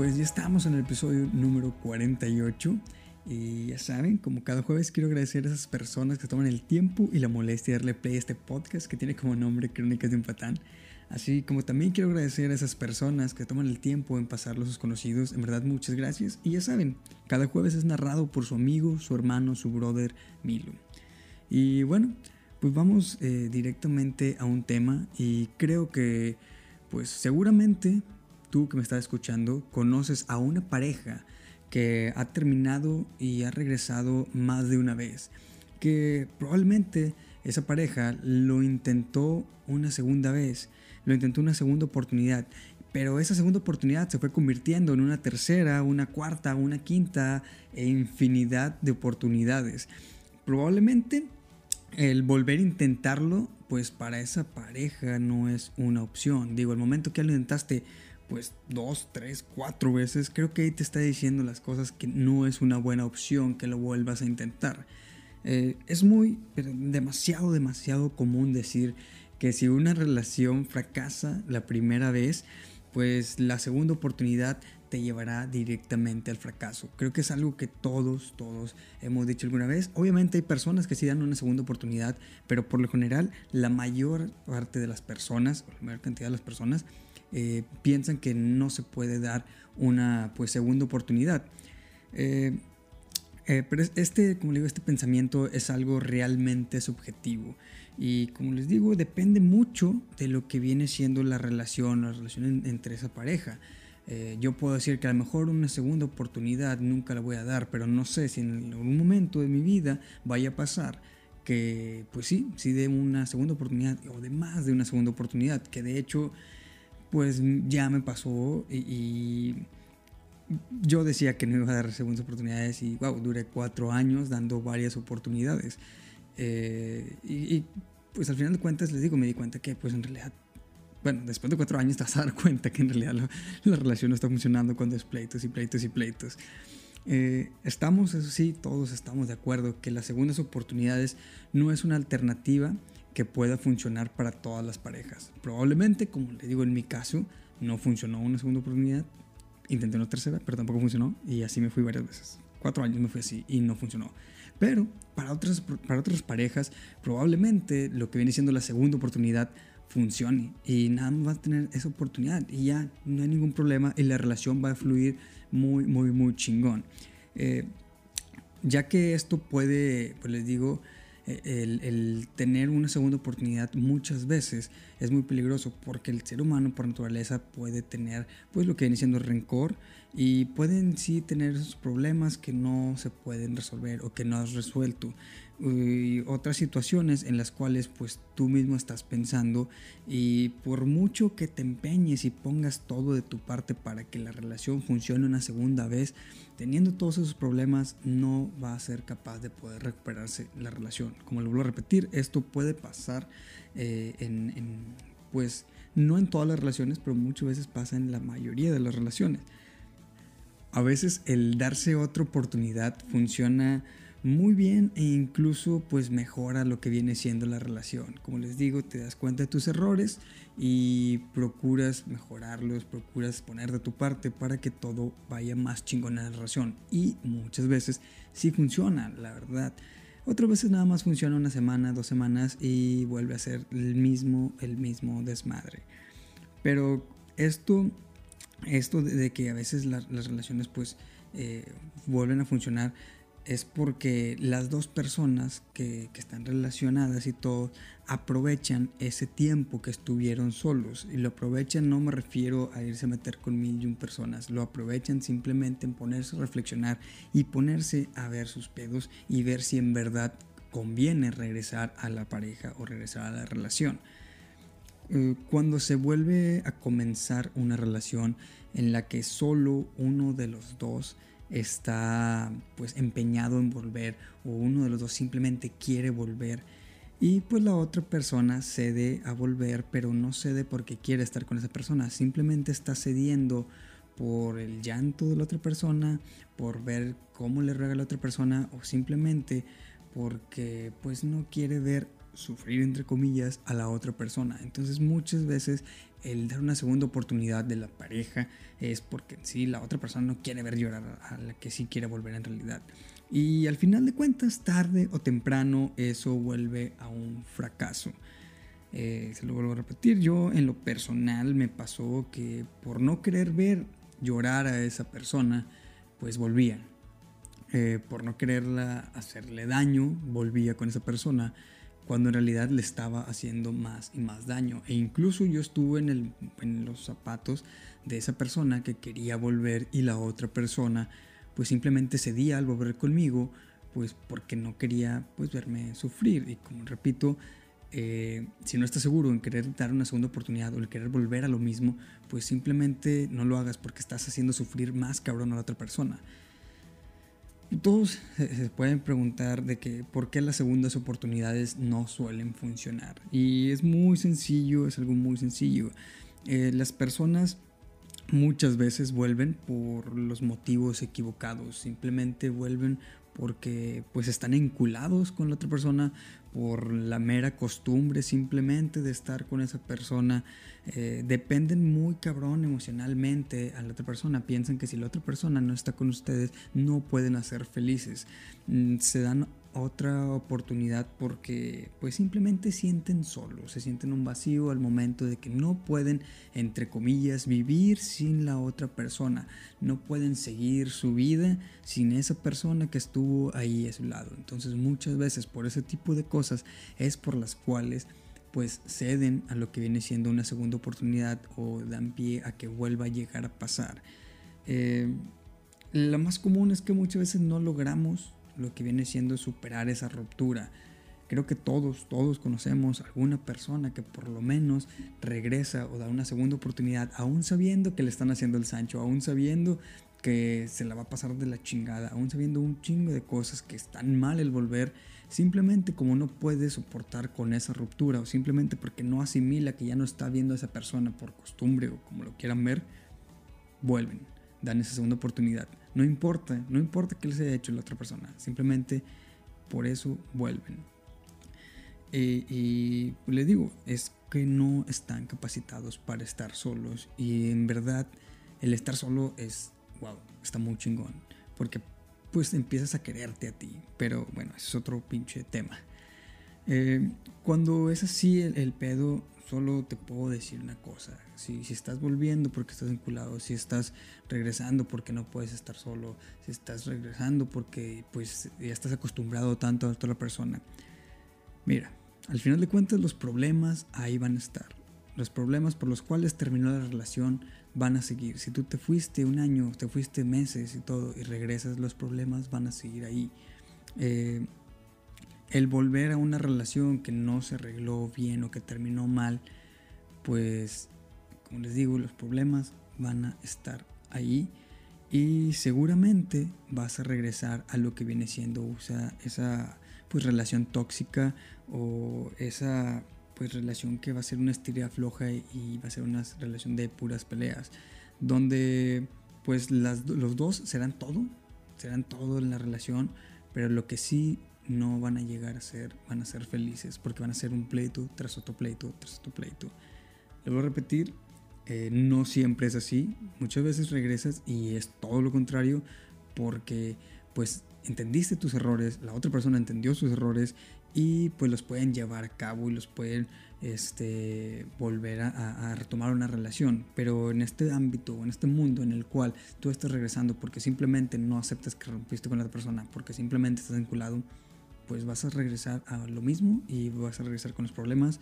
Pues ya estamos en el episodio número 48 y ya saben, como cada jueves quiero agradecer a esas personas que toman el tiempo y la molestia de darle play a este podcast que tiene como nombre Crónicas de un Patán. Así como también quiero agradecer a esas personas que toman el tiempo en pasarlo a sus conocidos. En verdad, muchas gracias. Y ya saben, cada jueves es narrado por su amigo, su hermano, su brother, Milo. Y bueno, pues vamos eh, directamente a un tema y creo que, pues seguramente tú que me estás escuchando, conoces a una pareja que ha terminado y ha regresado más de una vez. Que probablemente esa pareja lo intentó una segunda vez, lo intentó una segunda oportunidad, pero esa segunda oportunidad se fue convirtiendo en una tercera, una cuarta, una quinta e infinidad de oportunidades. Probablemente el volver a intentarlo, pues para esa pareja no es una opción. Digo, el momento que lo intentaste pues dos, tres, cuatro veces, creo que ahí te está diciendo las cosas que no es una buena opción que lo vuelvas a intentar. Eh, es muy, demasiado, demasiado común decir que si una relación fracasa la primera vez, pues la segunda oportunidad te llevará directamente al fracaso. Creo que es algo que todos, todos hemos dicho alguna vez. Obviamente hay personas que sí dan una segunda oportunidad, pero por lo general la mayor parte de las personas, o la mayor cantidad de las personas, eh, piensan que no se puede dar una pues, segunda oportunidad. Eh, eh, pero este, como digo, este pensamiento es algo realmente subjetivo. Y como les digo, depende mucho de lo que viene siendo la relación, la relación entre esa pareja. yo puedo decir que a lo mejor una segunda oportunidad nunca la voy a dar, pero no sé si en algún momento de mi vida vaya a pasar que, pues sí, sí de una segunda oportunidad o de más de una segunda oportunidad, que de hecho pues ya me pasó y, yo decía que no iba a dar segundas oportunidades y wow, duré cuatro años dando varias oportunidades. Eh, y, pues al final de cuentas les digo, me di cuenta que pues en realidad, bueno, después de cuatro años te a dar cuenta que en realidad la, relación no está funcionando cuando es pleitos y pleitos y pleitos. Eh, estamos, eso sí, todos estamos de acuerdo que las segundas oportunidades no es una alternativa que pueda funcionar para todas las parejas. Probablemente, como le digo en mi caso, no funcionó una segunda oportunidad, intenté una tercera, pero tampoco funcionó y así me fui varias veces. Cuatro años me fui así y no funcionó. Pero para otras, para otras parejas, probablemente lo que viene siendo la segunda oportunidad funcione y nada más va a tener esa oportunidad y ya no hay ningún problema y la relación va a fluir muy, muy, muy chingón. Eh, ya que esto puede, pues les digo, el, tener una segunda oportunidad muchas veces es muy peligroso porque el ser humano por naturaleza puede tener pues lo que viene siendo rencor y pueden sí tener esos problemas que no se pueden resolver o que no has resuelto y otras situaciones en las cuales pues tú mismo estás pensando y por mucho que te empeñes y pongas todo de tu parte para que la relación funcione una segunda vez teniendo todos esos problemas no va a ser capaz de poder recuperarse la relación. Como lo vuelvo a repetir esto puede pasar eh, en, en pues no en todas las relaciones pero muchas veces pasa en la mayoría de las relaciones. A veces el darse otra oportunidad funciona muy bien e incluso pues mejora lo que viene siendo la relación. Como les digo, te das cuenta de tus errores y procuras mejorarlos, procuras poner de tu parte para que todo vaya más chingón en la relación. Y muchas veces sí funciona, la verdad. Otras veces nada más funciona una semana, dos semanas y vuelve a ser el mismo, el mismo desmadre. Pero esto esto de, que a veces las relaciones pues eh, vuelven a funcionar es porque las dos personas que, están relacionadas y todo aprovechan ese tiempo que estuvieron solos. Y lo aprovechan no me refiero a irse a meter con mil y un personas, lo aprovechan simplemente en ponerse a reflexionar y ponerse a ver sus pedos y ver si en verdad conviene regresar a la pareja o regresar a la relación. Eh, cuando se vuelve a comenzar una relación en la que solo uno de los dos está pues empeñado en volver o uno de los dos simplemente quiere volver y pues la otra persona cede a volver pero no cede porque quiere estar con esa persona. Simplemente está cediendo por el llanto de la otra persona por ver cómo le ruega la otra persona o simplemente porque pues no quiere ver sufrir entre comillas a la otra persona. Entonces muchas veces el dar una segunda oportunidad de la pareja es porque sí la otra persona no quiere ver llorar a la que sí quiere volver en realidad. Y al final de cuentas, tarde o temprano, eso vuelve a un fracaso. Eh, se lo vuelvo a repetir, yo en lo personal me pasó que por no querer ver llorar a esa persona, pues volvía. Eh, por no quererla hacerle daño, volvía con esa persona cuando en realidad le estaba haciendo más y más daño. E incluso yo estuve en, en los zapatos de esa persona que quería volver y la otra persona pues simplemente cedía al volver conmigo, pues porque no quería pues verme sufrir. Y como repito, eh, si no estás seguro en querer dar una segunda oportunidad o el querer volver a lo mismo, pues simplemente no lo hagas porque estás haciendo sufrir más cabrón a la otra persona. Todos se pueden preguntar de que por qué las segundas oportunidades no suelen funcionar. Y es muy sencillo, es algo muy sencillo. Eh, las personas muchas veces vuelven por los motivos equivocados, simplemente vuelven porque pues están enculados con la otra persona por la mera costumbre simplemente de estar con esa persona. Eh, dependen muy cabrón emocionalmente a la otra persona. Piensan que si la otra persona no está con ustedes no pueden hacer felices. Mm, se dan otra oportunidad porque pues simplemente sienten solos, se sienten un vacío al momento de que no pueden, entre comillas, vivir sin la otra persona, no pueden seguir su vida sin esa persona que estuvo ahí a su lado. Entonces muchas veces por ese tipo de cosas es por las cuales pues ceden a lo que viene siendo una segunda oportunidad o dan pie a que vuelva a llegar a pasar. Eh, lo más común es que muchas veces no logramos lo que viene siendo superar esa ruptura. Creo que todos, todos conocemos alguna persona que por lo menos regresa o da una segunda oportunidad, aún sabiendo que le están haciendo el Sancho, aún sabiendo que se la va a pasar de la chingada, aún sabiendo un chingo de cosas que están mal el volver, simplemente como no puede soportar con esa ruptura o simplemente porque no asimila que ya no está viendo a esa persona por costumbre o como lo quieran ver, vuelven, dan esa segunda oportunidad. No importa, no importa qué les haya hecho la otra persona, simplemente por eso vuelven. Y les digo, es que no están capacitados para estar solos y en verdad el estar solo es, wow, está muy chingón, porque pues empiezas a quererte a ti, pero bueno, ese es otro pinche tema. Eh, cuando es así el, pedo, solo te puedo decir una cosa. Si, estás volviendo porque estás vinculado, si estás regresando porque no puedes estar solo, si estás regresando porque pues ya estás acostumbrado tanto a otra persona. Mira, al final de cuentas los problemas ahí van a estar. Los problemas por los cuales terminó la relación van a seguir. Si tú te fuiste un año, te fuiste meses y todo y regresas, los problemas van a seguir ahí. Eh, el volver a una relación que no se arregló bien o que terminó mal, pues como les digo, los problemas van a estar ahí y seguramente vas a regresar a lo que viene siendo o esa pues relación tóxica o esa pues relación que va a ser una estira floja y va a ser una relación de puras peleas donde pues los dos serán todo serán todo en la relación pero lo que sí no van a llegar a ser, van a ser felices porque van a ser un pleito tras otro pleito tras otro pleito. Le voy a repetir, eh, no siempre es así. Muchas veces regresas y es todo lo contrario porque pues entendiste tus errores, la otra persona entendió sus errores y pues los pueden llevar a cabo y los pueden este, volver a, a, retomar una relación. Pero en este ámbito, en este mundo en el cual tú estás regresando porque simplemente no aceptas que rompiste con la persona, porque simplemente estás vinculado, pues vas a regresar a lo mismo y vas a regresar con los problemas.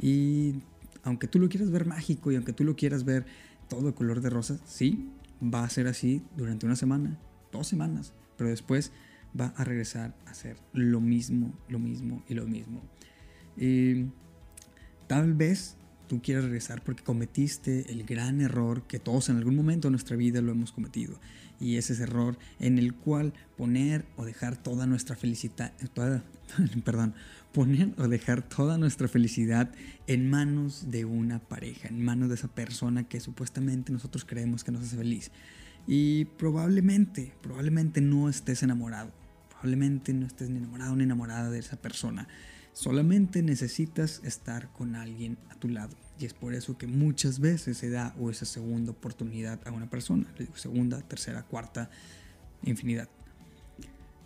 Y aunque tú lo quieras ver mágico y aunque tú lo quieras ver todo color de rosa, sí, va a ser así durante una semana, dos semanas, pero después va a regresar a ser lo mismo, lo mismo y lo mismo. Y tal vez tú quieras regresar porque cometiste el gran error que todos en algún momento de nuestra vida lo hemos cometido y ese es error en el cual poner o dejar toda nuestra felicidad, perdón, poner o dejar toda nuestra felicidad en manos de una pareja, en manos de esa persona que supuestamente nosotros creemos que nos hace feliz. Y probablemente, probablemente no estés enamorado, probablemente no estés ni enamorado ni enamorada de esa persona. Solamente necesitas estar con alguien a tu lado. Y es por eso que muchas veces se da o esa segunda oportunidad a una persona. Segunda, tercera, cuarta, infinidad.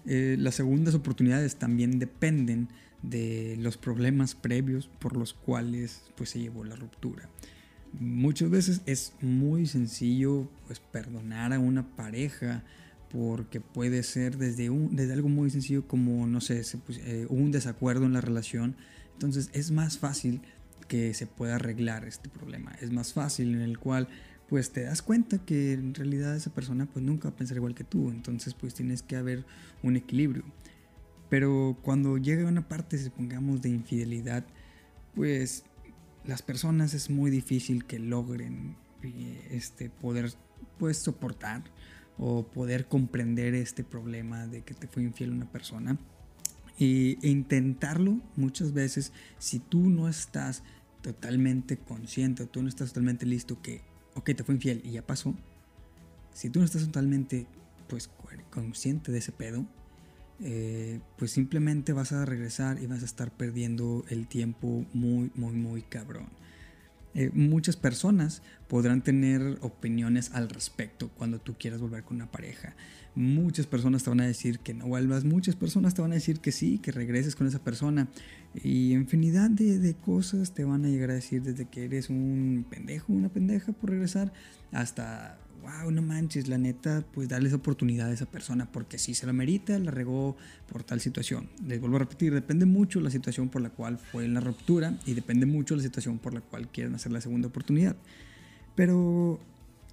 Eh, las segundas oportunidades también dependen de los problemas previos por los cuales pues, se llevó la ruptura. Muchas veces es muy sencillo pues, perdonar a una pareja porque puede ser desde, un, desde algo muy sencillo como, no sé, eh, un desacuerdo en la relación. Entonces es más fácil que se pueda arreglar este problema. Es más fácil en el cual pues te das cuenta que en realidad esa persona pues nunca va a pensar igual que tú. Entonces pues tienes que haber un equilibrio. Pero cuando llega una parte, supongamos, de infidelidad, pues las personas es muy difícil que logren eh, este, poder pues soportar o poder comprender este problema de que te fue infiel una persona. e intentarlo muchas veces, si tú no estás totalmente consciente o tú no estás totalmente listo que, ok, te fue infiel y ya pasó, si tú no estás totalmente pues consciente de ese pedo, eh, pues simplemente vas a regresar y vas a estar perdiendo el tiempo muy, muy, muy cabrón. Eh, muchas personas podrán tener opiniones al respecto cuando tú quieras volver con una pareja. Muchas personas te van a decir que no vuelvas, muchas personas te van a decir que sí, que regreses con esa persona. Y infinidad de, de cosas te van a llegar a decir desde que eres un pendejo, una pendeja por regresar, hasta wow, no manches, la neta, pues darles oportunidad a esa persona, porque si se lo merita, la regó por tal situación. Les vuelvo a repetir, depende mucho la situación por la cual fue la ruptura y depende mucho la situación por la cual quieren hacer la segunda oportunidad. Pero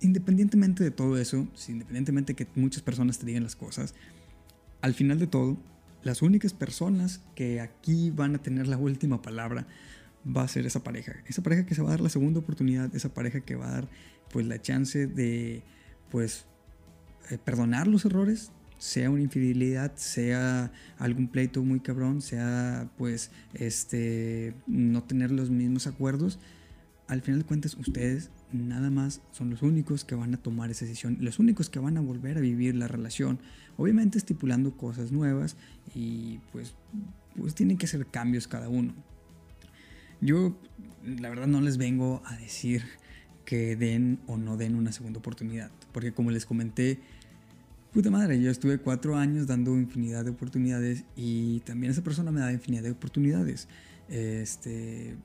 independientemente de todo eso, independientemente de que muchas personas te digan las cosas, al final de todo, las únicas personas que aquí van a tener la última palabra va a ser esa pareja. Esa pareja que se va a dar la segunda oportunidad, esa pareja que va a dar pues la chance de pues eh, perdonar los errores, sea una infidelidad, sea algún pleito muy cabrón, sea pues este no tener los mismos acuerdos, al final de cuentas ustedes nada más son los únicos que van a tomar esa decisión, los únicos que van a volver a vivir la relación, obviamente estipulando cosas nuevas y pues pues tienen que hacer cambios cada uno. Yo la verdad no les vengo a decir que den o no den una segunda oportunidad. Porque como les comenté, puta madre, yo estuve cuatro años dando infinidad de oportunidades y también esa persona me da infinidad de oportunidades. Este,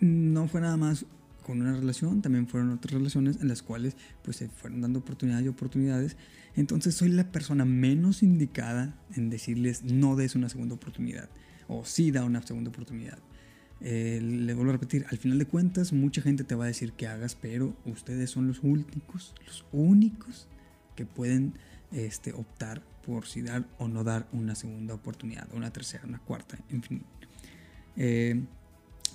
no fue nada más con una relación, también fueron otras relaciones en las cuales pues se fueron dando oportunidades y oportunidades. Entonces soy la persona menos indicada en decirles no des una segunda oportunidad o sí da una segunda oportunidad. Eh, le vuelvo a repetir, al final de cuentas mucha gente te va a decir que hagas, pero ustedes son los únicos, los únicos que pueden este, optar por si dar o no dar una segunda oportunidad, una tercera, una cuarta, en fin. Eh,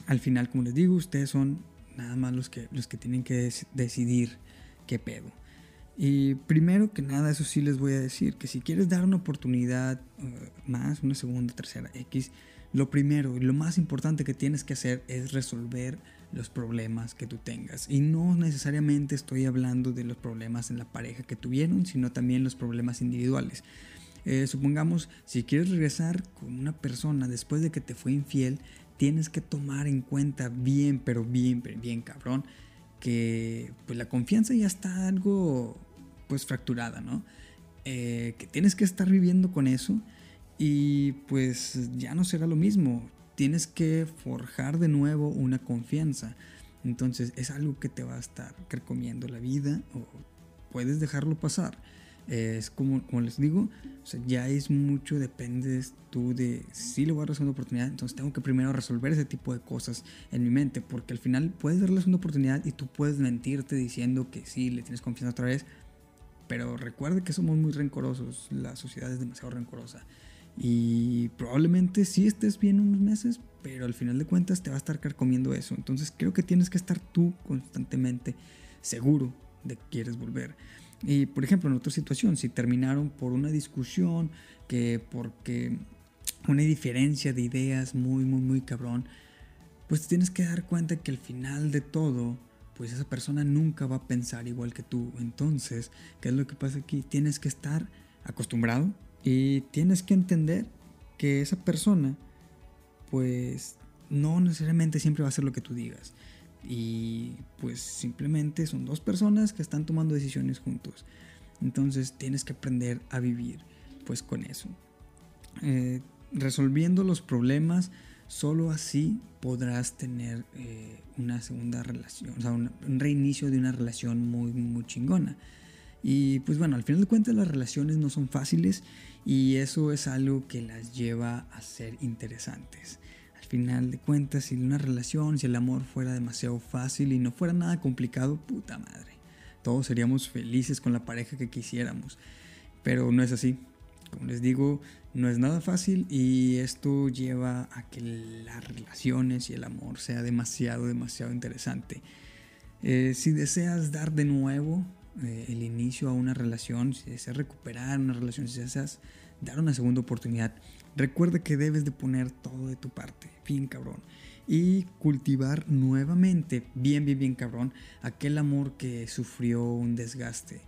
al final, como les digo, ustedes son nada más los que, los que tienen que decidir qué pedo. Y primero que nada, eso sí les voy a decir, que si quieres dar una oportunidad eh, más, una segunda, tercera, X, lo primero y lo más importante que tienes que hacer es resolver los problemas que tú tengas. Y no necesariamente estoy hablando de los problemas en la pareja que tuvieron, sino también los problemas individuales. Eh, supongamos, si quieres regresar con una persona después de que te fue infiel, tienes que tomar en cuenta bien, pero bien, bien cabrón, que pues la confianza ya está algo pues fracturada, ¿no? Eh, que tienes que estar viviendo con eso y pues ya no será lo mismo. Tienes que forjar de nuevo una confianza. Entonces es algo que te va a estar recomiendo la vida o puedes dejarlo pasar. Es como, como les digo, o sea, ya es mucho, depende tú de si le voy a dar una oportunidad, entonces tengo que primero resolver ese tipo de cosas en mi mente, porque al final puedes darle una oportunidad y tú puedes mentirte diciendo que sí, le tienes confianza otra vez, pero recuerde que somos muy rencorosos, la sociedad es demasiado rencorosa. Y probablemente sí estés bien unos meses, pero al final de cuentas te va a estar comiendo eso. Entonces creo que tienes que estar tú constantemente seguro de que quieres volver. Y por ejemplo, en otra situación, si terminaron por una discusión, que porque una diferencia de ideas muy, muy, muy cabrón, pues tienes que dar cuenta que al final de todo, pues esa persona nunca va a pensar igual que tú. Entonces, ¿qué es lo que pasa aquí? Tienes que estar acostumbrado y tienes que entender que esa persona pues no necesariamente siempre va a ser lo que tú digas. Y pues simplemente son dos personas que están tomando decisiones juntos. Entonces tienes que aprender a vivir pues con eso. Eh, resolviendo los problemas, solo así podrás tener eh, una segunda relación, o sea, un, reinicio de una relación muy, muy chingona. Y pues bueno, al final de cuentas las relaciones no son fáciles y eso es algo que las lleva a ser interesantes. Al final de cuentas, si una relación, si el amor fuera demasiado fácil y no fuera nada complicado, puta madre. Todos seríamos felices con la pareja que quisiéramos. Pero no es así. Como les digo, no es nada fácil y esto lleva a que las relaciones y el amor sea demasiado, demasiado interesante. Eh, si deseas dar de nuevo eh, el inicio a una relación, si deseas recuperar una relación, si deseas dar una segunda oportunidad, recuerda que debes de poner todo de tu parte, bien cabrón. Y cultivar nuevamente, bien, bien, bien cabrón, aquel amor que sufrió un desgaste.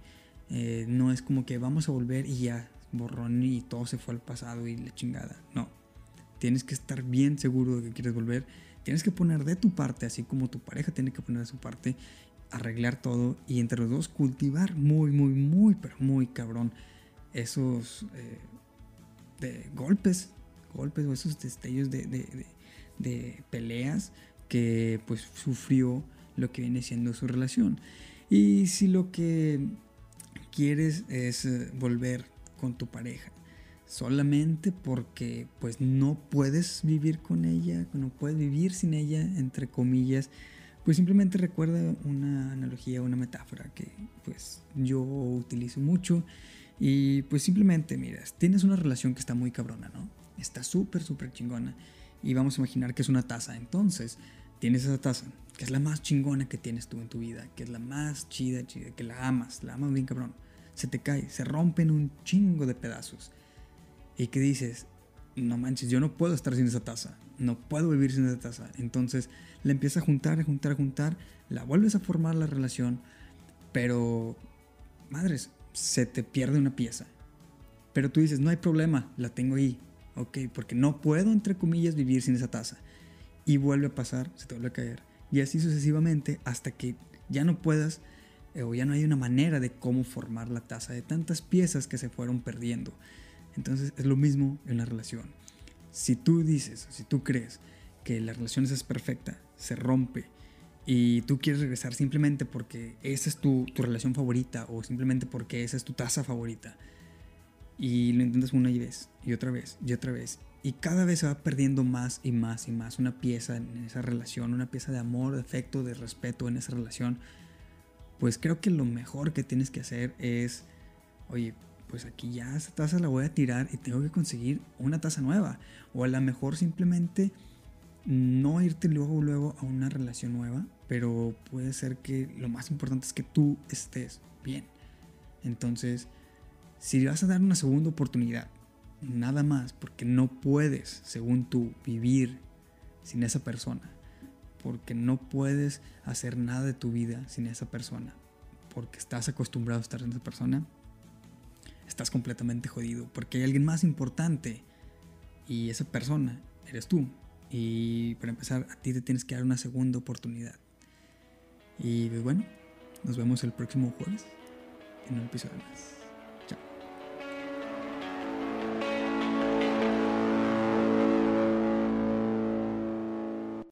Eh, no es como que vamos a volver y ya, borrón y todo se fue al pasado y la chingada. No, tienes que estar bien seguro de que quieres volver. Tienes que poner de tu parte, así como tu pareja tiene que poner de su parte arreglar todo y entre los dos cultivar muy, muy, muy, pero muy cabrón esos eh, golpes, golpes o esos destellos de, de, de, peleas que pues sufrió lo que viene siendo su relación. Y si lo que quieres es eh, volver con tu pareja solamente porque pues no puedes vivir con ella, no puedes vivir sin ella, entre comillas, pues simplemente recuerda una analogía, una metáfora que pues yo utilizo mucho. Y pues simplemente, miras, tienes una relación que está muy cabrona, ¿no? Está súper, súper chingona. Y vamos a imaginar que es una taza, entonces tienes esa taza, que es la más chingona que tienes tú en tu vida, que es la más chida, chida, que la amas, la amas bien cabrón, se te cae, se rompen un chingo de pedazos. Y que dices, no manches, yo no puedo estar sin esa taza, no puedo vivir sin esa taza. Entonces la empiezas a juntar, a juntar, a juntar, la vuelves a formar la relación, pero, madres, se te pierde una pieza. Pero tú dices, no hay problema, la tengo ahí, ok, porque no puedo, entre comillas, vivir sin esa taza. Y vuelve a pasar, se te vuelve a caer. Y así sucesivamente hasta que ya no puedas eh, o ya no hay una manera de cómo formar la taza de tantas piezas que se fueron perdiendo. Entonces es lo mismo en la relación. Si tú dices, si tú crees que la relación es perfecta, se rompe y tú quieres regresar simplemente porque esa es tu, tu relación favorita o simplemente porque esa es tu taza favorita y lo intentas una vez y otra vez y otra vez y cada vez se va perdiendo más y más y más una pieza en esa relación, una pieza de amor, de afecto, de respeto en esa relación, pues creo que lo mejor que tienes que hacer es, oye, pues aquí ya esa taza la voy a tirar y tengo que conseguir una taza nueva. O a lo mejor simplemente no irte luego, luego a una relación nueva, pero puede ser que lo más importante es que tú estés bien. Entonces, si vas a dar una segunda oportunidad, nada más, porque no puedes, según tú, vivir sin esa persona, porque no puedes hacer nada de tu vida sin esa persona, porque estás acostumbrado a estar sin esa persona, estás completamente jodido porque hay alguien más importante y esa persona eres tú. Y para empezar, a ti te tienes que dar una segunda oportunidad. Y pues bueno, nos vemos el próximo jueves en un episodio más.